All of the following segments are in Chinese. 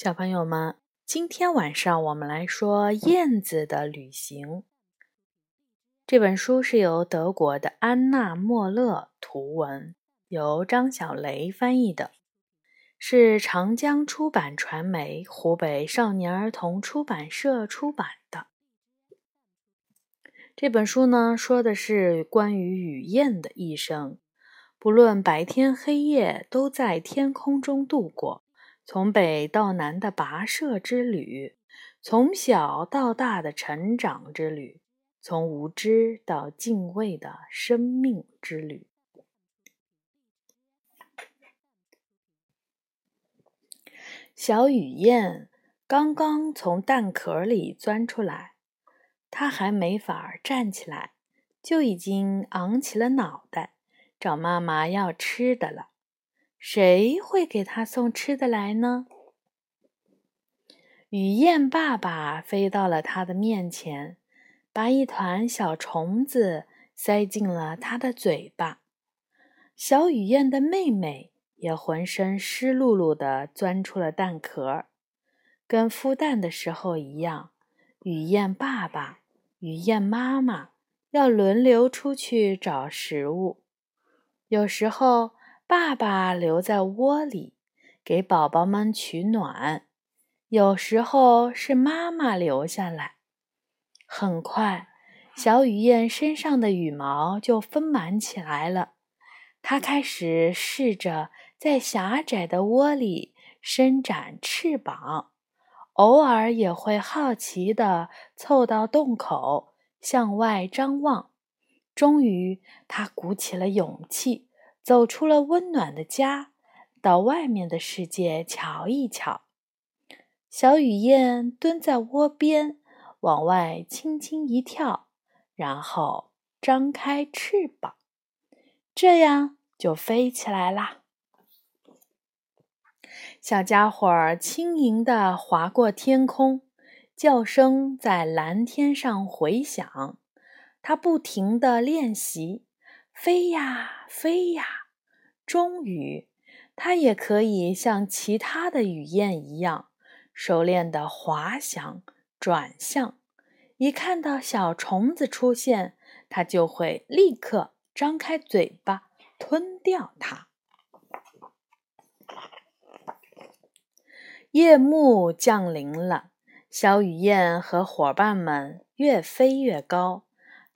小朋友们，今天晚上我们来说《燕子的旅行》。这本书是由德国的安娜·莫勒图文，由张小雷翻译的，是长江出版传媒湖北少年儿童出版社出版的。这本书呢，说的是关于雨燕的一生，不论白天黑夜，都在天空中度过。从北到南的跋涉之旅，从小到大的成长之旅，从无知到敬畏的生命之旅。小雨燕刚刚从蛋壳里钻出来，它还没法站起来，就已经昂起了脑袋，找妈妈要吃的了。谁会给他送吃的来呢？雨燕爸爸飞到了他的面前，把一团小虫子塞进了他的嘴巴。小雨燕的妹妹也浑身湿漉漉的钻出了蛋壳，跟孵蛋的时候一样。雨燕爸爸、雨燕妈妈要轮流出去找食物，有时候。爸爸留在窝里给宝宝们取暖，有时候是妈妈留下来。很快，小雨燕身上的羽毛就丰满起来了。它开始试着在狭窄的窝里伸展翅膀，偶尔也会好奇地凑到洞口向外张望。终于，它鼓起了勇气。走出了温暖的家，到外面的世界瞧一瞧。小雨燕蹲在窝边，往外轻轻一跳，然后张开翅膀，这样就飞起来啦。小家伙儿轻盈地划过天空，叫声在蓝天上回响。它不停地练习。飞呀飞呀，终于，它也可以像其他的雨燕一样，熟练地滑翔、转向。一看到小虫子出现，它就会立刻张开嘴巴吞掉它。夜幕降临了，小雨燕和伙伴们越飞越高。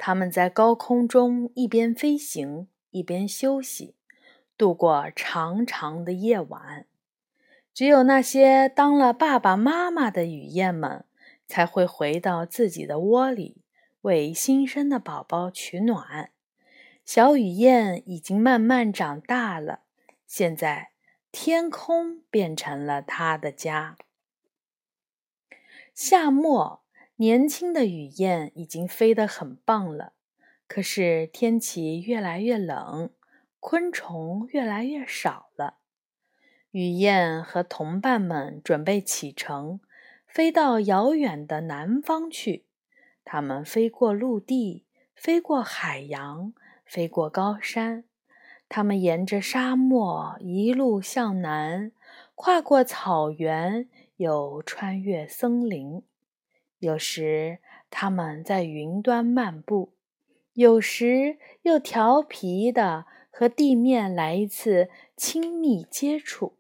他们在高空中一边飞行一边休息，度过长长的夜晚。只有那些当了爸爸妈妈的雨燕们，才会回到自己的窝里，为新生的宝宝取暖。小雨燕已经慢慢长大了，现在天空变成了它的家。夏末。年轻的雨燕已经飞得很棒了，可是天气越来越冷，昆虫越来越少了。雨燕和同伴们准备启程，飞到遥远的南方去。它们飞过陆地，飞过海洋，飞过高山。它们沿着沙漠一路向南，跨过草原，又穿越森林。有时他们在云端漫步，有时又调皮的和地面来一次亲密接触。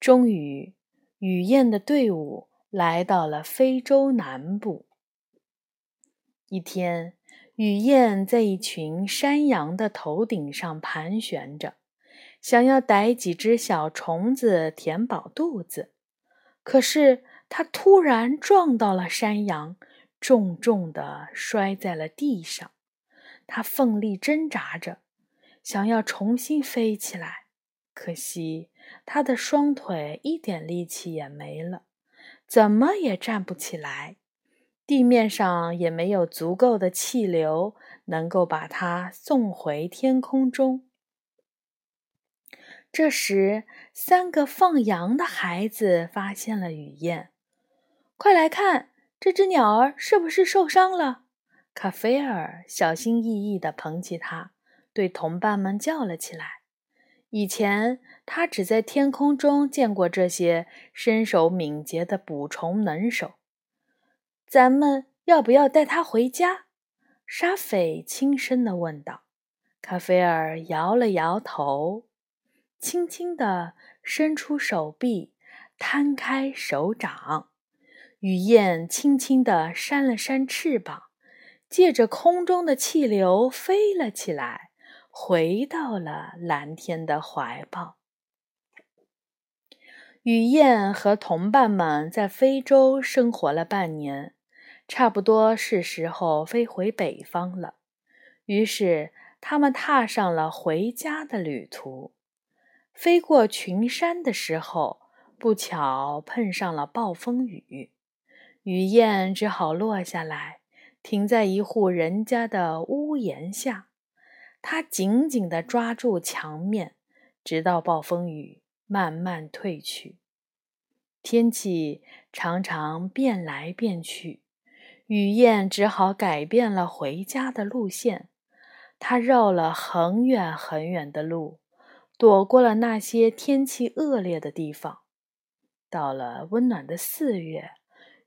终于，雨燕的队伍来到了非洲南部。一天，雨燕在一群山羊的头顶上盘旋着，想要逮几只小虫子填饱肚子，可是。他突然撞到了山羊，重重地摔在了地上。他奋力挣扎着，想要重新飞起来，可惜他的双腿一点力气也没了，怎么也站不起来。地面上也没有足够的气流能够把它送回天空中。这时，三个放羊的孩子发现了雨燕。快来看，这只鸟儿是不是受伤了？卡菲尔小心翼翼地捧起它，对同伴们叫了起来。以前他只在天空中见过这些身手敏捷的捕虫能手。咱们要不要带它回家？沙斐轻声地问道。卡菲尔摇了摇头，轻轻地伸出手臂，摊开手掌。雨燕轻轻地扇了扇翅膀，借着空中的气流飞了起来，回到了蓝天的怀抱。雨燕和同伴们在非洲生活了半年，差不多是时候飞回北方了。于是。他们踏上了回家的旅途，飞过群山的时候，不巧碰上了暴风雨，雨燕只好落下来，停在一户人家的屋檐下。它紧紧地抓住墙面，直到暴风雨慢慢退去。天气常常变来变去，雨燕只好改变了回家的路线。他绕了很远很远的路，躲过了那些天气恶劣的地方。到了温暖的四月，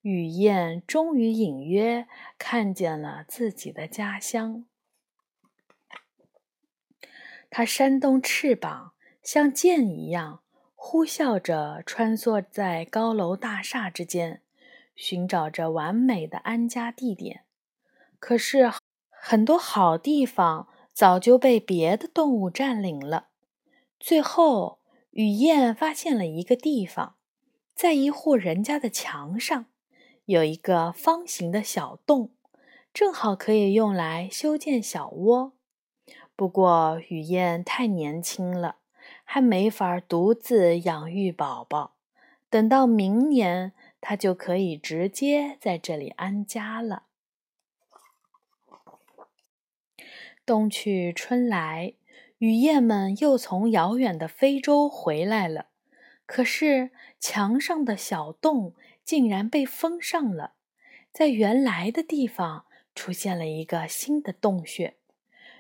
雨燕终于隐约看见了自己的家乡。它扇动翅膀，像箭一样呼啸着穿梭在高楼大厦之间，寻找着完美的安家地点。可是。很多好地方早就被别的动物占领了。最后，雨燕发现了一个地方，在一户人家的墙上有一个方形的小洞，正好可以用来修建小窝。不过，雨燕太年轻了，还没法独自养育宝宝。等到明年，它就可以直接在这里安家了。冬去春来，雨燕们又从遥远的非洲回来了。可是墙上的小洞竟然被封上了，在原来的地方出现了一个新的洞穴。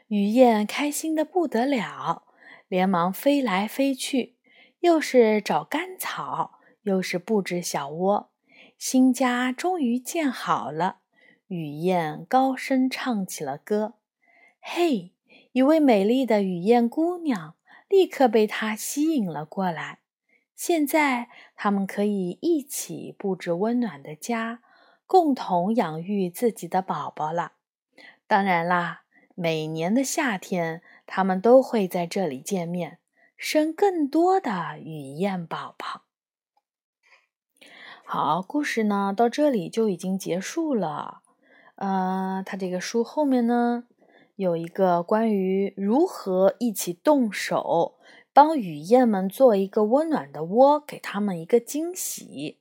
雨燕开心的不得了，连忙飞来飞去，又是找干草，又是布置小窝。新家终于建好了，雨燕高声唱起了歌。嘿，一位美丽的雨燕姑娘立刻被他吸引了过来。现在，他们可以一起布置温暖的家，共同养育自己的宝宝了。当然啦，每年的夏天，他们都会在这里见面，生更多的雨燕宝宝。好，故事呢到这里就已经结束了。呃，它这个书后面呢？有一个关于如何一起动手帮雨燕们做一个温暖的窝，给他们一个惊喜。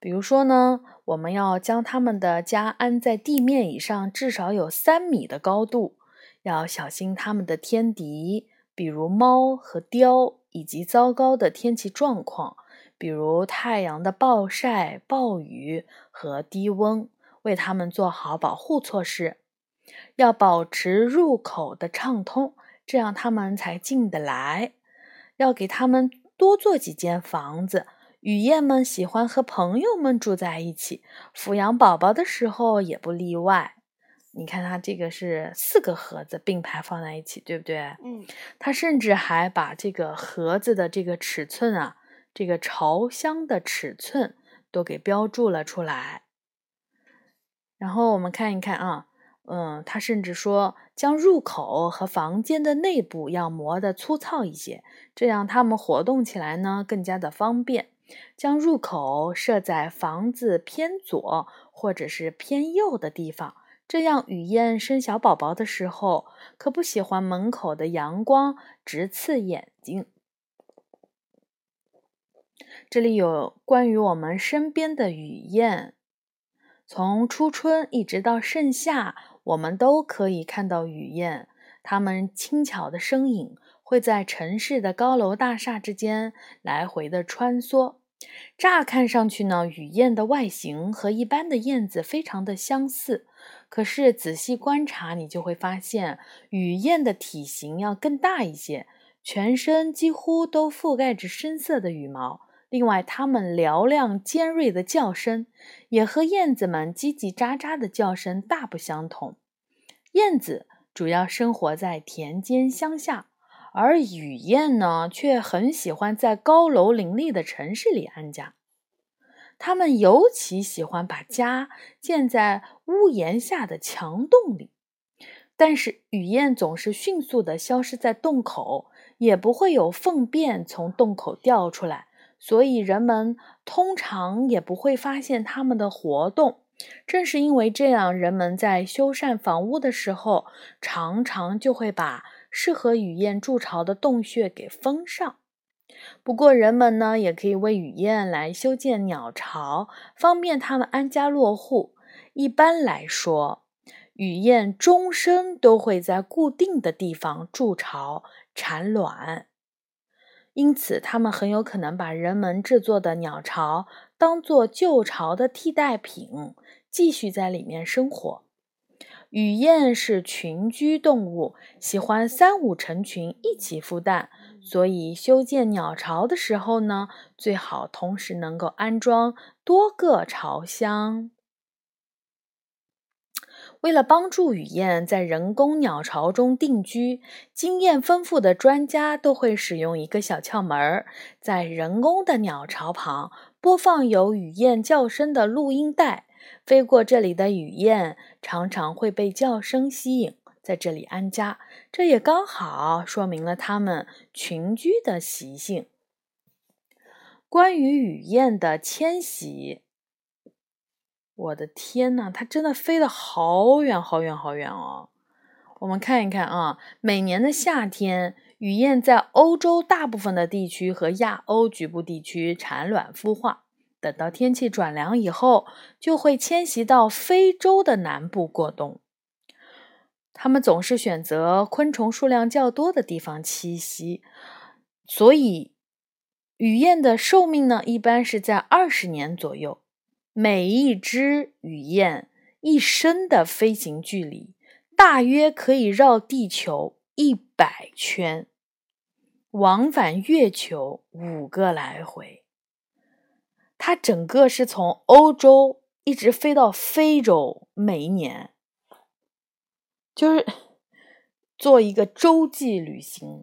比如说呢，我们要将他们的家安在地面以上，至少有三米的高度，要小心他们的天敌，比如猫和雕，以及糟糕的天气状况，比如太阳的暴晒、暴雨和低温，为他们做好保护措施。要保持入口的畅通，这样它们才进得来。要给他们多做几间房子。雨燕们喜欢和朋友们住在一起，抚养宝宝的时候也不例外。你看，它这个是四个盒子并排放在一起，对不对？嗯。它甚至还把这个盒子的这个尺寸啊，这个朝箱的尺寸都给标注了出来。然后我们看一看啊。嗯，他甚至说，将入口和房间的内部要磨得粗糙一些，这样他们活动起来呢更加的方便。将入口设在房子偏左或者是偏右的地方，这样雨燕生小宝宝的时候可不喜欢门口的阳光直刺眼睛。这里有关于我们身边的雨燕，从初春一直到盛夏。我们都可以看到雨燕，它们轻巧的身影会在城市的高楼大厦之间来回的穿梭。乍看上去呢，雨燕的外形和一般的燕子非常的相似，可是仔细观察，你就会发现雨燕的体型要更大一些。全身几乎都覆盖着深色的羽毛。另外，它们嘹亮尖锐的叫声也和燕子们叽叽喳喳的叫声大不相同。燕子主要生活在田间乡下，而雨燕呢，却很喜欢在高楼林立的城市里安家。它们尤其喜欢把家建在屋檐下的墙洞里。但是，雨燕总是迅速地消失在洞口，也不会有粪便从洞口掉出来。所以人们通常也不会发现它们的活动。正是因为这样，人们在修缮房屋的时候，常常就会把适合雨燕筑巢的洞穴给封上。不过，人们呢也可以为雨燕来修建鸟巢，方便它们安家落户。一般来说，雨燕终生都会在固定的地方筑巢、产卵。因此，它们很有可能把人们制作的鸟巢当做旧巢的替代品，继续在里面生活。雨燕是群居动物，喜欢三五成群一起孵蛋，所以修建鸟巢的时候呢，最好同时能够安装多个巢箱。为了帮助雨燕在人工鸟巢中定居，经验丰富的专家都会使用一个小窍门儿，在人工的鸟巢旁播放有雨燕叫声的录音带。飞过这里的雨燕常常会被叫声吸引，在这里安家。这也刚好说明了它们群居的习性。关于雨燕的迁徙。我的天呐，它真的飞得好远好远好远哦！我们看一看啊，每年的夏天，雨燕在欧洲大部分的地区和亚欧局部地区产卵孵化。等到天气转凉以后，就会迁徙到非洲的南部过冬。它们总是选择昆虫数量较多的地方栖息，所以雨燕的寿命呢，一般是在二十年左右。每一只雨燕一生的飞行距离大约可以绕地球一百圈，往返月球五个来回。它整个是从欧洲一直飞到非洲，每一年就是做一个洲际旅行，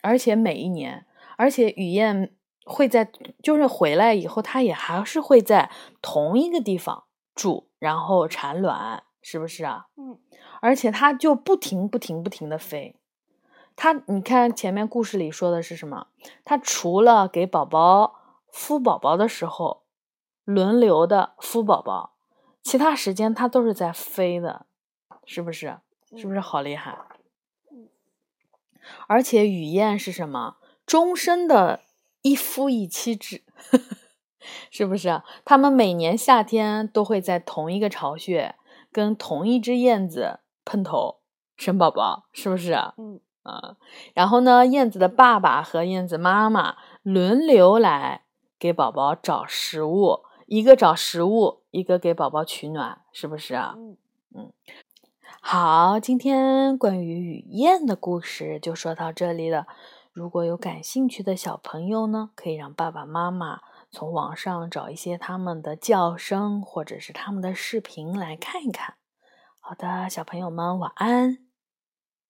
而且每一年，而且雨燕。会在就是回来以后，它也还是会在同一个地方住，然后产卵，是不是啊？嗯。而且它就不停不停不停的飞。它，你看前面故事里说的是什么？它除了给宝宝孵宝宝的时候轮流的孵宝宝，其他时间它都是在飞的，是不是？是不是好厉害？嗯。而且雨燕是什么？终身的。一夫一妻制，是不是啊？他们每年夏天都会在同一个巢穴跟同一只燕子碰头生宝宝，是不是啊？嗯啊，然后呢，燕子的爸爸和燕子妈妈轮流来给宝宝找食物，一个找食物，一个给宝宝取暖，是不是啊？嗯嗯，好，今天关于雨燕的故事就说到这里了。如果有感兴趣的小朋友呢，可以让爸爸妈妈从网上找一些他们的叫声或者是他们的视频来看一看。好的，小朋友们晚安。